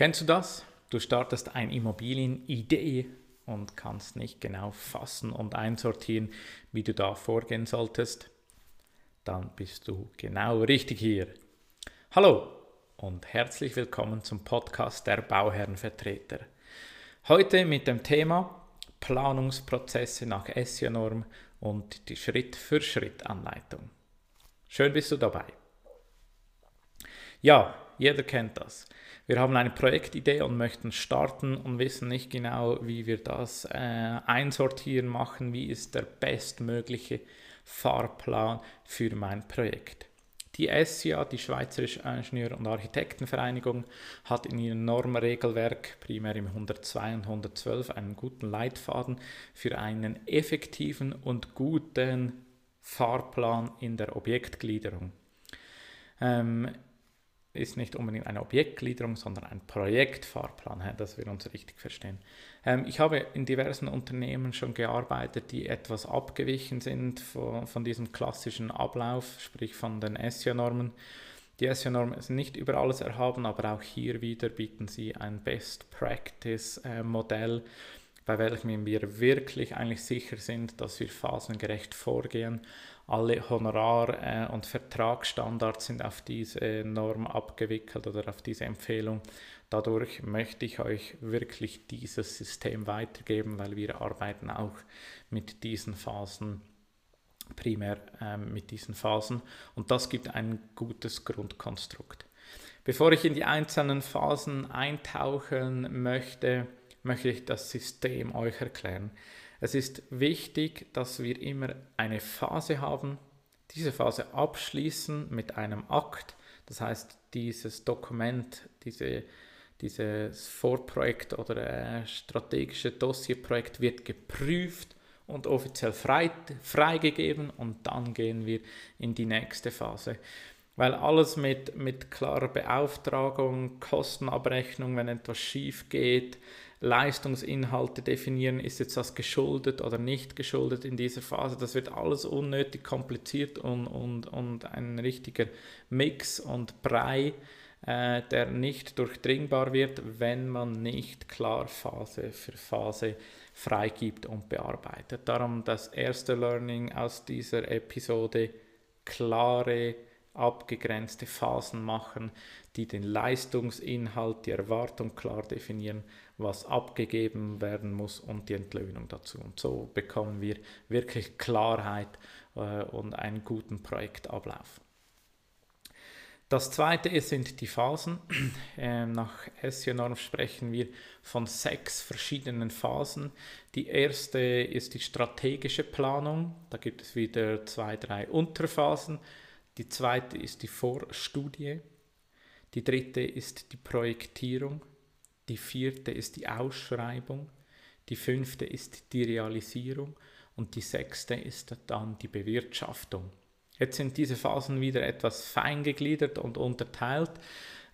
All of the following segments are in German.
Kennst du das? Du startest eine Immobilienidee und kannst nicht genau fassen und einsortieren, wie du da vorgehen solltest. Dann bist du genau richtig hier. Hallo und herzlich willkommen zum Podcast der Bauherrenvertreter. Heute mit dem Thema Planungsprozesse nach SIA-Norm und die Schritt-für-Schritt-Anleitung. Schön bist du dabei. Ja, jeder kennt das. Wir haben eine Projektidee und möchten starten und wissen nicht genau, wie wir das äh, einsortieren machen, wie ist der bestmögliche Fahrplan für mein Projekt. Die SIA, die Schweizerische Ingenieur- und Architektenvereinigung, hat in ihrem Normregelwerk, primär im 102 und 112, einen guten Leitfaden für einen effektiven und guten Fahrplan in der Objektgliederung. Ähm, ist nicht unbedingt eine Objektgliederung, sondern ein Projektfahrplan, dass wir uns richtig verstehen. Ähm, ich habe in diversen Unternehmen schon gearbeitet, die etwas abgewichen sind von, diesem klassischen Ablauf, sprich von den SIA-Normen. Die SIA-Normen sind nicht über alles erhaben, aber auch hier wieder bieten sie ein Best-Practice-Modell, bei welchem wir wirklich eigentlich sicher sind, dass wir phasengerecht vorgehen alle Honorar- äh, und Vertragsstandards sind auf diese Norm abgewickelt oder auf diese Empfehlung. Dadurch möchte ich euch wirklich dieses System weitergeben, weil wir arbeiten auch mit diesen Phasen, primär äh, mit diesen Phasen und das gibt ein gutes Grundkonstrukt. Bevor ich in die einzelnen Phasen eintauchen möchte, möchte ich das System euch erklären. Es ist wichtig, dass wir immer eine Phase haben, diese Phase abschließen mit einem Akt. Das heißt, dieses Dokument, diese, dieses Vorprojekt oder äh, strategische Dossierprojekt wird geprüft und offiziell frei, freigegeben und dann gehen wir in die nächste Phase. Weil alles mit, mit klarer Beauftragung, Kostenabrechnung, wenn etwas schief geht, Leistungsinhalte definieren, ist jetzt das geschuldet oder nicht geschuldet in dieser Phase. Das wird alles unnötig kompliziert und, und, und ein richtiger Mix und Brei, äh, der nicht durchdringbar wird, wenn man nicht klar Phase für Phase freigibt und bearbeitet. Darum das erste Learning aus dieser Episode, klare abgegrenzte Phasen machen, die den Leistungsinhalt, die Erwartung klar definieren, was abgegeben werden muss und die Entlöhnung dazu. Und so bekommen wir wirklich Klarheit äh, und einen guten Projektablauf. Das zweite sind die Phasen. Ähm, nach SIA-Norm sprechen wir von sechs verschiedenen Phasen. Die erste ist die strategische Planung. Da gibt es wieder zwei, drei Unterphasen. Die zweite ist die Vorstudie. Die dritte ist die Projektierung. Die vierte ist die Ausschreibung. Die fünfte ist die Realisierung. Und die sechste ist dann die Bewirtschaftung. Jetzt sind diese Phasen wieder etwas fein gegliedert und unterteilt.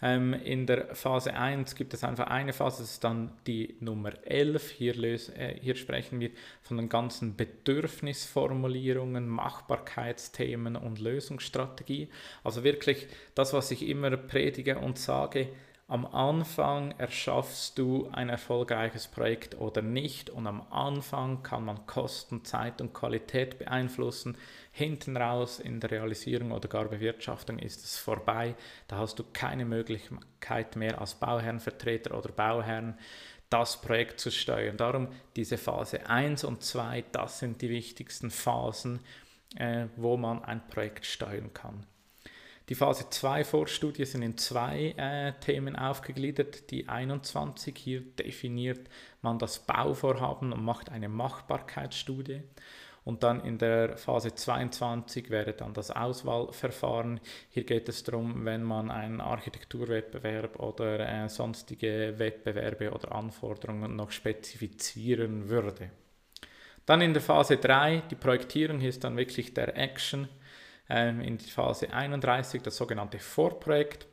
Ähm, in der Phase 1 gibt es einfach eine Phase, das ist dann die Nummer 11. Hier, löse, äh, hier sprechen wir von den ganzen Bedürfnisformulierungen, Machbarkeitsthemen und Lösungsstrategie. Also wirklich das, was ich immer predige und sage, am Anfang erschaffst du ein erfolgreiches Projekt oder nicht und am Anfang kann man Kosten, Zeit und Qualität beeinflussen. Hinten raus in der Realisierung oder gar Bewirtschaftung ist es vorbei. Da hast du keine Möglichkeit mehr als Bauherrenvertreter oder Bauherrn das Projekt zu steuern. Darum diese Phase 1 und 2, das sind die wichtigsten Phasen, äh, wo man ein Projekt steuern kann. Die Phase 2 Vorstudie sind in zwei äh, Themen aufgegliedert. Die 21, hier definiert man das Bauvorhaben und macht eine Machbarkeitsstudie. Und dann in der Phase 22 wäre dann das Auswahlverfahren. Hier geht es darum, wenn man einen Architekturwettbewerb oder äh, sonstige Wettbewerbe oder Anforderungen noch spezifizieren würde. Dann in der Phase 3, die Projektierung, hier ist dann wirklich der Action in die Phase 31, das sogenannte Vorprojekt,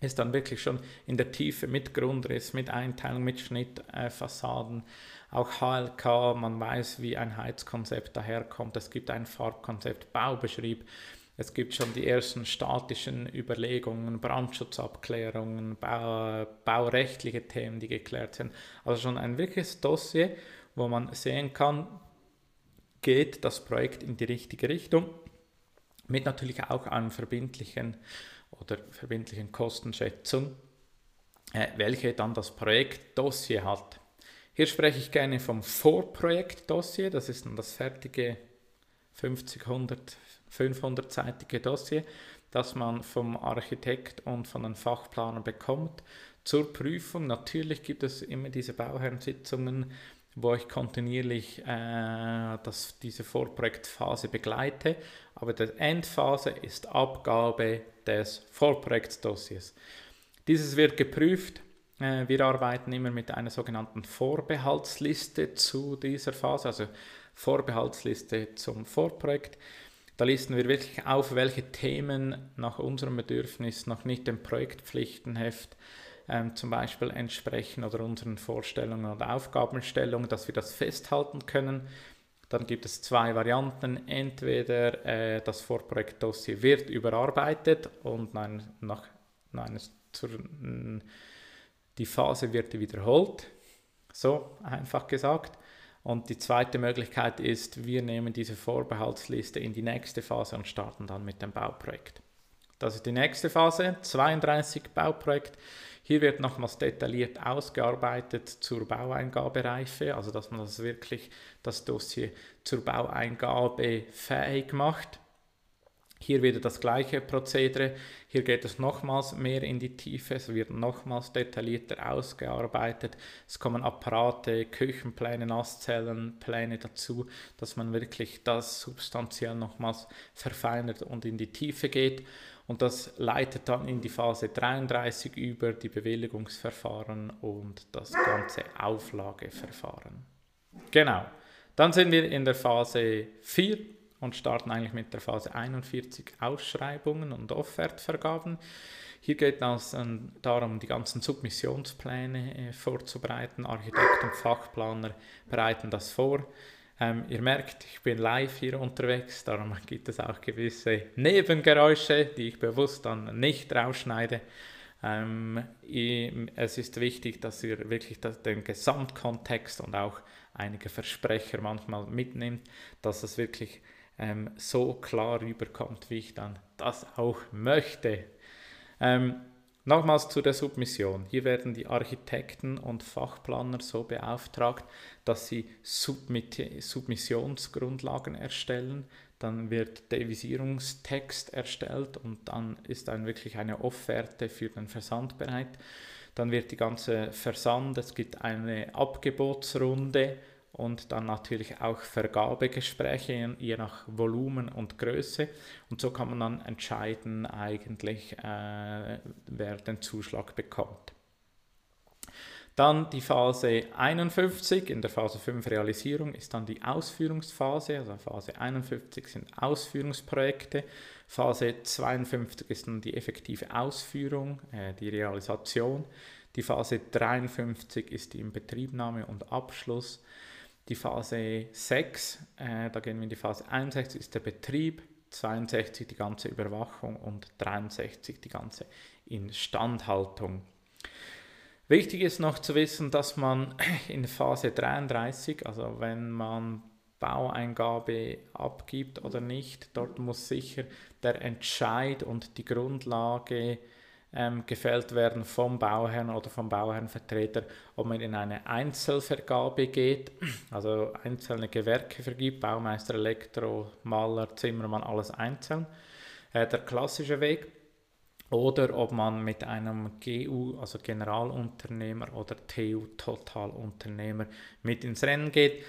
ist dann wirklich schon in der Tiefe mit Grundriss, mit Einteilung, mit Schnittfassaden, auch HLK, man weiß, wie ein Heizkonzept daherkommt, es gibt ein Farbkonzept, Baubeschrieb, Es gibt schon die ersten statischen Überlegungen, Brandschutzabklärungen, Bau, baurechtliche Themen, die geklärt sind. Also schon ein wirkliches Dossier, wo man sehen kann, geht das Projekt in die richtige Richtung, mit natürlich auch einem verbindlichen oder verbindlichen Kostenschätzung, äh, welche dann das Projektdossier hat. Hier spreche ich gerne vom Vorprojektdossier, das ist dann das fertige 50, 100, 500-seitige Dossier, das man vom Architekt und von den Fachplanern bekommt. Zur Prüfung, natürlich gibt es immer diese Bauherrensitzungen, wo ich kontinuierlich äh, das, diese Vorprojektphase begleite, aber die Endphase ist Abgabe des Vorprojektdossiers. Dieses wird geprüft. Äh, wir arbeiten immer mit einer sogenannten Vorbehaltsliste zu dieser Phase, also Vorbehaltsliste zum Vorprojekt. Da listen wir wirklich auf, welche Themen nach unserem Bedürfnis noch nicht dem Projektpflichtenheft ähm, zum Beispiel entsprechen oder unseren Vorstellungen oder Aufgabenstellungen, dass wir das festhalten können. Dann gibt es zwei Varianten. Entweder äh, das Vorprojektdossier wird überarbeitet und nein, nach, nein, zur, die Phase wird wiederholt. So einfach gesagt. Und die zweite Möglichkeit ist, wir nehmen diese Vorbehaltsliste in die nächste Phase und starten dann mit dem Bauprojekt. Das ist die nächste Phase, 32 Bauprojekt. Hier wird nochmals detailliert ausgearbeitet zur Baueingabereife, also dass man das wirklich das Dossier zur Baueingabe fähig macht. Hier wieder das gleiche Prozedere. Hier geht es nochmals mehr in die Tiefe. Es wird nochmals detaillierter ausgearbeitet. Es kommen Apparate, Küchenpläne, Nasszellen, Pläne dazu, dass man wirklich das substanziell nochmals verfeinert und in die Tiefe geht. Und das leitet dann in die Phase 33 über die Bewilligungsverfahren und das ganze Auflageverfahren. Genau. Dann sind wir in der Phase 4 und starten eigentlich mit der Phase 41 Ausschreibungen und Offertvergaben. Hier geht es darum, die ganzen Submissionspläne äh, vorzubereiten. Architekten und Fachplaner bereiten das vor. Ähm, ihr merkt, ich bin live hier unterwegs, darum gibt es auch gewisse Nebengeräusche, die ich bewusst dann nicht rausschneide. Ähm, es ist wichtig, dass ihr wirklich den Gesamtkontext und auch einige Versprecher manchmal mitnimmt, dass es wirklich ähm, so klar rüberkommt, wie ich dann das auch möchte. Ähm, nochmals zu der Submission. Hier werden die Architekten und Fachplaner so beauftragt, dass sie Submissionsgrundlagen erstellen. Dann wird der Visierungstext erstellt und dann ist dann wirklich eine Offerte für den Versand bereit. Dann wird die ganze Versand, es gibt eine Abgebotsrunde und dann natürlich auch Vergabegespräche je nach Volumen und Größe. Und so kann man dann entscheiden eigentlich, äh, wer den Zuschlag bekommt. Dann die Phase 51, in der Phase 5 Realisierung ist dann die Ausführungsphase, also Phase 51 sind Ausführungsprojekte, Phase 52 ist dann die effektive Ausführung, äh, die Realisation, die Phase 53 ist die Inbetriebnahme und Abschluss, die Phase 6, äh, da gehen wir in die Phase 61, ist der Betrieb, 62 die ganze Überwachung und 63 die ganze Instandhaltung. Wichtig ist noch zu wissen, dass man in Phase 33, also wenn man Baueingabe abgibt oder nicht, dort muss sicher der Entscheid und die Grundlage ähm, gefällt werden vom Bauherrn oder vom Bauherrnvertreter, ob man in eine Einzelvergabe geht, also einzelne Gewerke vergibt, Baumeister, Elektro, Maler, Zimmermann, alles einzeln, äh, der klassische Weg, oder ob man mit einem GU, also Generalunternehmer oder TU, Totalunternehmer, mit ins Rennen geht.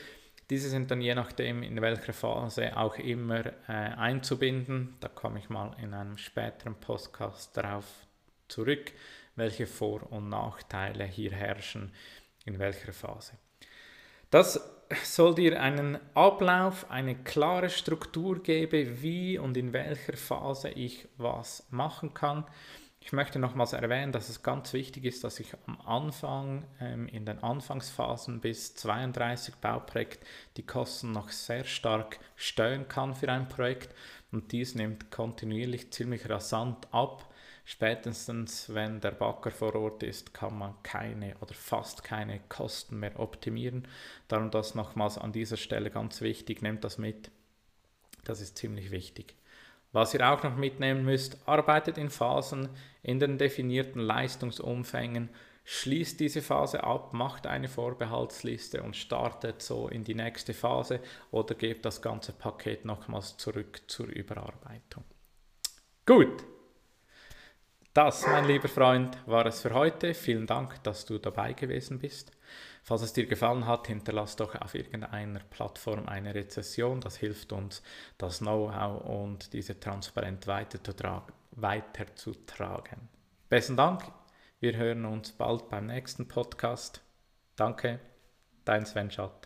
Diese sind dann je nachdem, in welcher Phase auch immer äh, einzubinden. Da komme ich mal in einem späteren Podcast darauf zurück, welche Vor- und Nachteile hier herrschen, in welcher Phase. Das soll dir einen Ablauf, eine klare Struktur geben, wie und in welcher Phase ich was machen kann. Ich möchte nochmals erwähnen, dass es ganz wichtig ist, dass ich am Anfang, ähm, in den Anfangsphasen bis 32 Bauprojekt, die Kosten noch sehr stark steuern kann für ein Projekt. und dies nimmt kontinuierlich ziemlich rasant ab. Spätestens wenn der Backer vor Ort ist, kann man keine oder fast keine Kosten mehr optimieren. Darum das nochmals an dieser Stelle ganz wichtig, nehmt das mit. Das ist ziemlich wichtig. Was ihr auch noch mitnehmen müsst, arbeitet in Phasen in den definierten Leistungsumfängen, schließt diese Phase ab, macht eine Vorbehaltsliste und startet so in die nächste Phase oder gebt das ganze Paket nochmals zurück zur Überarbeitung. Gut, das, mein lieber Freund, war es für heute. Vielen Dank, dass du dabei gewesen bist. Falls es dir gefallen hat, hinterlass doch auf irgendeiner Plattform eine Rezession. Das hilft uns, das Know-how und diese transparent weiterzutragen. Besten Dank. Wir hören uns bald beim nächsten Podcast. Danke, dein Sven Schatt.